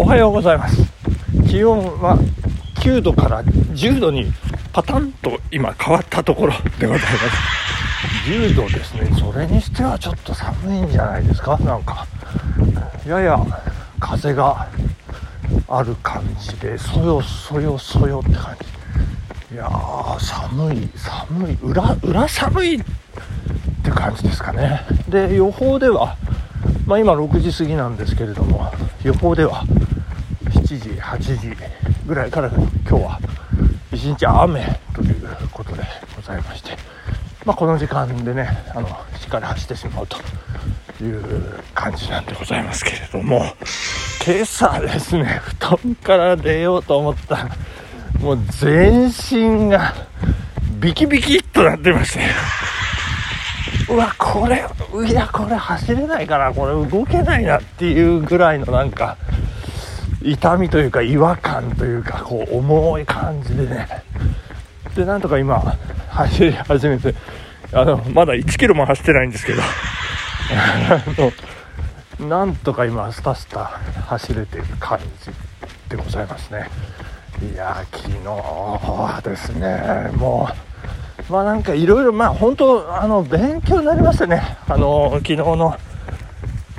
おはようございます。気温は9度から10度にパタンと今変わったところでございます。10度ですね。それにしてはちょっと寒いんじゃないですか？なんか。やや風がある感じでそよそよそよって感じ。いやー寒い寒い。裏裏寒いって感じですかね。で予報ではまあ、今6時過ぎなんですけれども予報では7時8時ぐらいから今日は一日雨ということでございまして、まあ、この時間でねあのしっかり走ってしまうという感じなんでございますけれども。今朝ですね布団から出ようと思った。らもう全身がビキビキっとなってまして。うわこれいやこれ走れないからこれ動けないなっていうぐらいのなんか痛みというか違和感というかこう重い感じでね。でなんとか今走り始めてあのまだ1キロも走ってないんですけど。なんとか今スタスタ走れてる感じでございますね。いや昨日はですね。もうまあなんかいろいろまあ本当あの勉強になりましたね。あの昨日の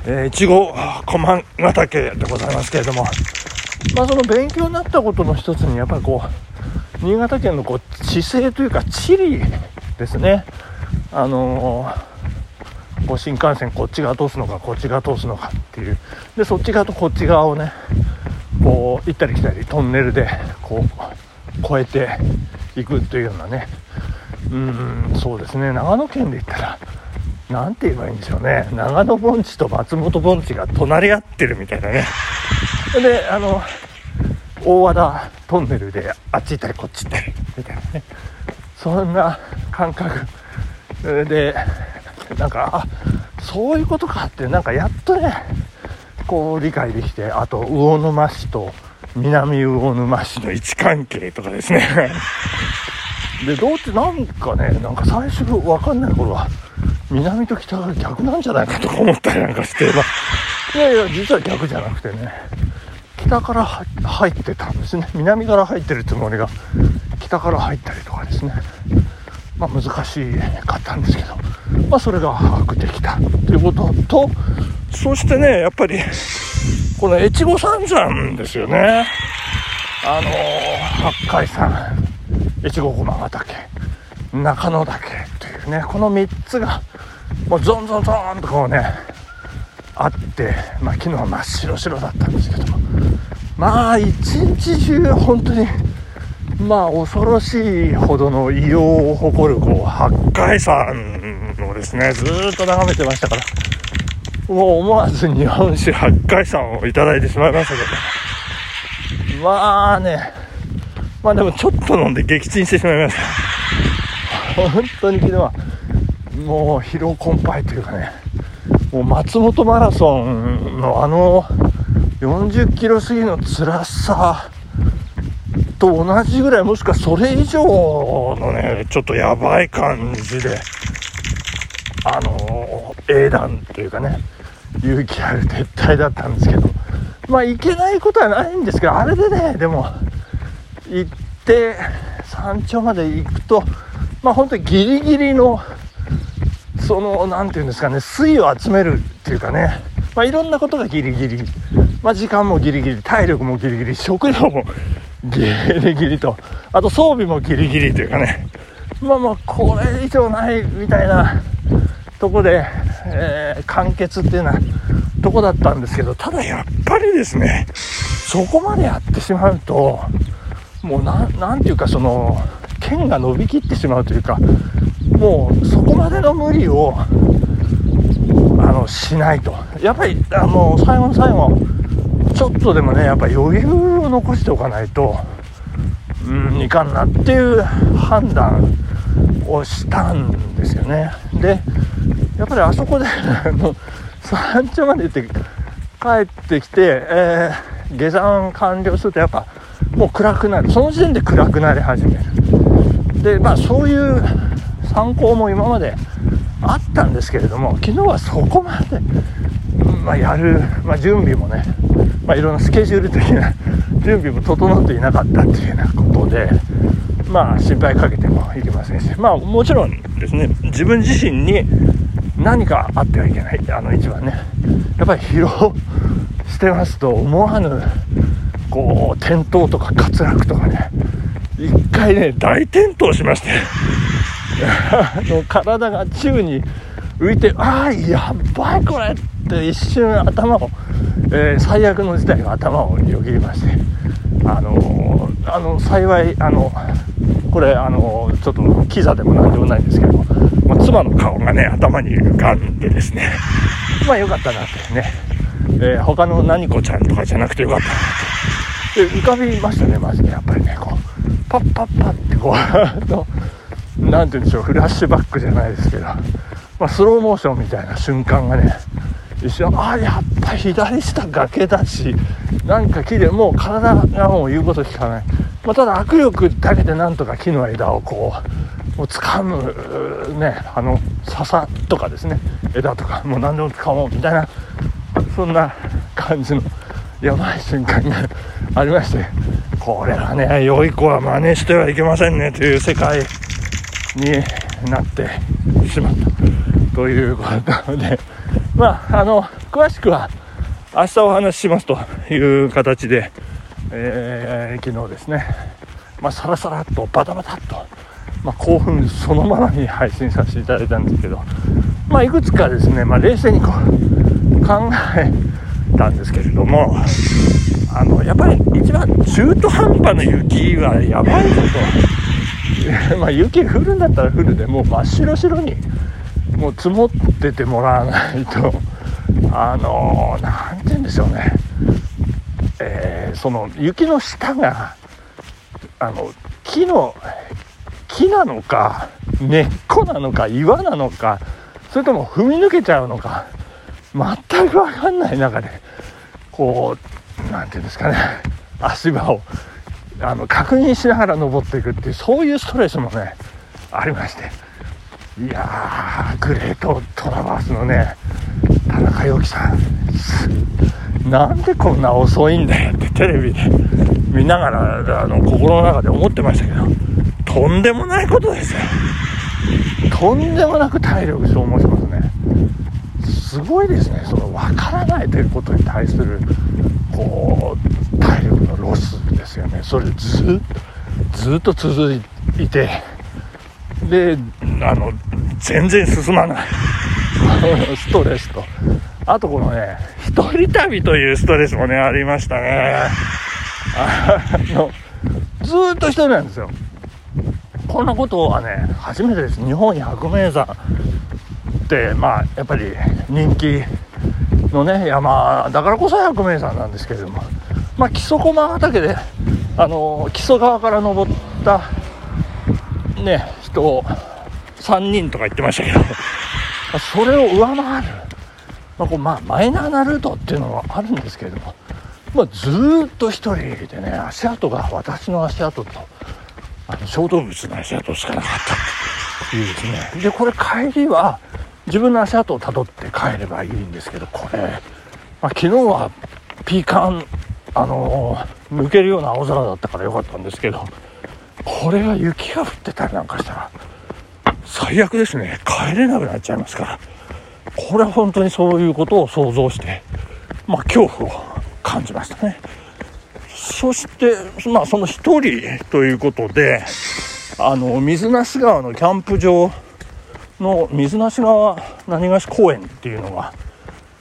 えー、いちご駒ヶ岳でございますけれども。まあその勉強になったことの一つにやっぱりこう新潟県のこう地勢というか地理ですね。あのー、こう新幹線こっち側通すのかこっち側通すのかっていう。でそっち側とこっち側をねこう行ったり来たりトンネルでこう越えていくというようなね。うんそうですね。長野県で言ったら何て言えばいいんでしょうね。長野盆地と松本盆地が隣り合ってるみたいなね。であの大和田トンネルであっち行ったりこっち行ったりみたいなね。そんな感覚。でなんかあそういうことかってなんかやっとねこう理解できてあと魚沼市と南魚沼市の位置関係とかですね。でどうってなんかねなんか最初分かんない頃は南と北が逆なんじゃないかとか思ったりなんかして、まあ、いやいや実は逆じゃなくてね北から入ってたんですね。南から入ってるつもりが北から入ったりとかですね。まあ難しかったんですけどまあそれが把握できたということとそしてねやっぱりこの越後三山ですよね。あの八海山越後駒ヶ岳中野岳というねこの3つがもうゾンゾンゾンとこうねあって、まあ、昨日は真っ白白だったんですけども。まあ一日中本当にまあ恐ろしいほどの異様を誇るこう八海山をですねずっと眺めてましたから。もう思わず日本酒八海山をいただいてしまいましたけど。まあねまあでもちょっと飲んで撃沈してしまいました。本当に昨日はもう疲労困憊というかねもう松本マラソンのあの40キロ過ぎの辛さと同じぐらいもしくはそれ以上のねちょっとやばい感じであの英断というかね勇気ある撤退だったんですけどまあいけないことはないんですけどあれでねでも行って山頂まで行くとまあ本当にギリギリのその何て言うんですかね水を集めるっていうかねまあいろんなことがギリギリ。まあ時間もギリギリ体力もギリギリ食料もギリギリとあと装備もギリギリというかね。まあまあこれ以上ないみたいなとこで、えー、完結っていうようなとこだったんですけどただやっぱりですねそこまでやってしまうともう何ていうかその剣が伸びきってしまうというかもうそこまでの無理をあのしないと。やっぱりあの最後の最後ちょっとでもねやっぱ余裕を残しておかないとうんいかんなっていう判断をしたんですよね。でやっぱりあそこで山頂まで行って帰ってきて、えー、下山完了するとやっぱもう暗くなる。その時点で暗くなり始める。でまあそういう参考も今まであったんですけれども昨日はそこまで、まあ、やる、まあ、準備もねまあ、いろんなスケジュール的な 準備も整っていなかったっていうようなことでまあ心配かけてもいけませんしまあもちろんですね自分自身に何かあってはいけないあの一番ねやっぱり疲労してますと思わぬこう転倒とか滑落とかね一回ね大転倒しまして。あの体が宙に浮いてああやばいこれって一瞬頭を、えー、最悪の事態が頭をよぎりまして。あのー、あの幸いあのこれあのちょっとキザでもなんでもないんですけど、まあ、妻の顔がね頭に浮かんでですね。まあよかったなってね、えー、他の何子ちゃんとかじゃなくてよかったなって。で浮かびましたねマジでやっぱりねこう。パッパッパってこうの何て言うんでしょうフラッシュバックじゃないですけど、まあ、スローモーションみたいな瞬間がね一瞬ああやっぱ左下崖だしなんか木でもう体がもう言うこと聞かない。まあ、ただ握力だけでなんとか木の枝をこうもう掴むねあの笹とかですね枝とかもう何でも掴もうみたいなそんな感じのやばい瞬間がありましてこれはね良い子は真似してはいけませんねという世界になってしまったということなので まああの詳しくは明日お話ししますという形でえー、昨日ですね、まあ、さらさらっとバタバタっと、まあ、興奮そのままに配信させていただいたんですけど、まあ、いくつかですね、まあ、冷静にこう考えたんですけれどもあのやっぱり一番中途半端な雪はやばいぞと。ま雪降るんだったら降るでもう真っ白白にもう積もっててもらわないと。あの何て言うんでしょうね。えー、その雪の下があの木の木なのか根っこなのか岩なのかそれとも踏み抜けちゃうのか全く分かんない中でこう何て言うんですかね。足場をあの確認しながら登っていくっていうそういうストレスもねありまして。いやーグレートトラバースのね田中陽樹さん。なんでこんな遅いんだよってテレビで見ながらあの心の中で思ってましたけど。とんでもないことですとんでもなく体力消耗しますね。すごいですねその分からないということに対するこう体力のロスですよねそれずずっと続いてであの全然進まない ストレスとあとこのね、一人旅というストレスもね、ありましたね。あの、ずっと一人なんですよ。こんなことはね、初めてです。日本百名山って、まあ、やっぱり人気のね、山だからこそ百名山なんですけれども、まあ、木曽駒ヶ岳で、あの、木曽川から登ったね、人を3人とか言ってましたけど、それを上回るまあ、こうまあマイナーなルートっていうのはあるんですけれども、まあ、ずっと1人でね足跡が私の足跡とあの小動物の足跡しかなかったというですね。でこれ帰りは自分の足跡をたどって帰ればいいんですけどこれ、まあ、昨日はピーカンあのー、抜けるような青空だったからよかったんですけどこれが雪が降ってたりなんかしたら最悪ですね帰れなくなっちゃいますから。これは本当にそういうことを想像して、まあ、恐怖を感じましたね。そして、まあ、その1人ということで、あの、水無川のキャンプ場の水無川何がし公園っていうのが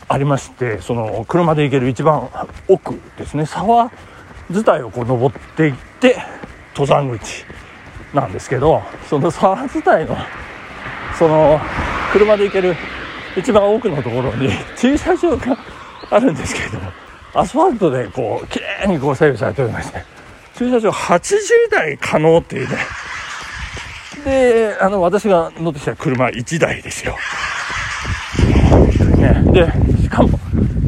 ありまして、その車で行ける一番奥ですね、沢伝いをこう登っていって、登山口なんですけど、その沢伝いの、その車で行ける一番奥のところに駐車場があるんですけれども、アスファルトでこう、綺麗にこう整備されておりまして、駐車場80台可能っていうね。で、あの、私が乗ってきた車1台ですよ。ね、で、しかも、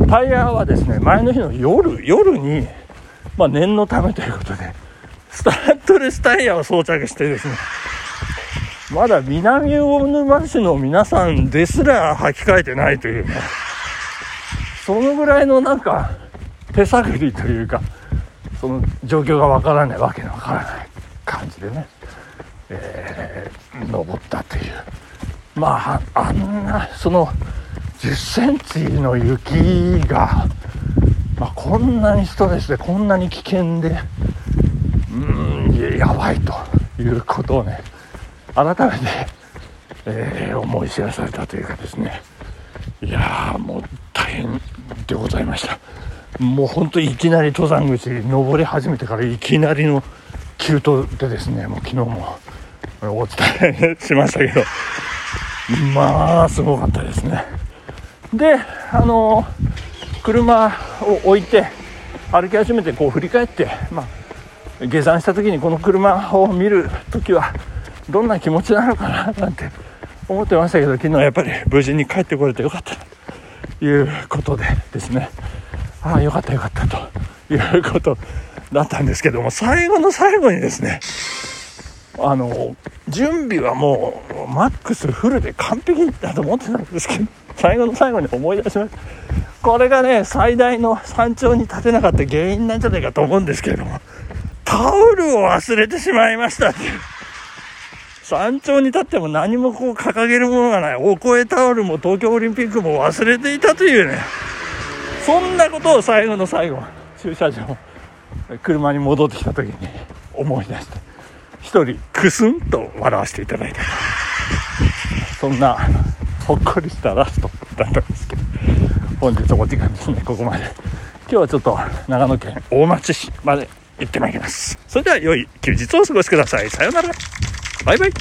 タイヤはですね、前の日の夜、夜に、まあ念のためということで、スタッドレスタイヤを装着してですね、まだ南魚沼市の皆さんですら履き替えてないというね、そのぐらいのなんか、手探りというかその状況がわからないわけのわからない感じでね、えー、登ったという。まああんなその10センチの雪が、まあ、こんなにストレスでこんなに危険でうんやばいということをね改めて、えー、思い知らされたというかですね。いやもう大変でございました。もうほんといきなり登山口登り始めてからいきなりの急登でですねもう昨日もお伝えしましたけど。まあすごかったですね。であの車を置いて歩き始めてこう振り返ってまあ下山した時にこの車を見る時はどんな気持ちなのかななんて思ってましたけど昨日やっぱり無事に帰ってこれてよかったということでですね。ああよかったよかったということだったんですけども最後の最後にですねあの準備はもうマックスフルで完璧だと思ってたんですけど 最後の最後に思い出しました。これがね最大の山頂に立てなかった原因なんじゃないかと思うんですけれどもタオルを忘れてしまいましたって山頂に立っても何もこう掲げるものがない。お声タオルも東京オリンピックも忘れていたというね。そんなことを最後の最後駐車場車に戻ってきた時に思い出して一人クスンと笑わせていただいた。そんなほっこりしたラストだったんですけど。本日お時間ですね。ここまで。今日はちょっと長野県大町市まで行ってまいります。それでは良い休日をお過ごしください。さようなら。バイバイ。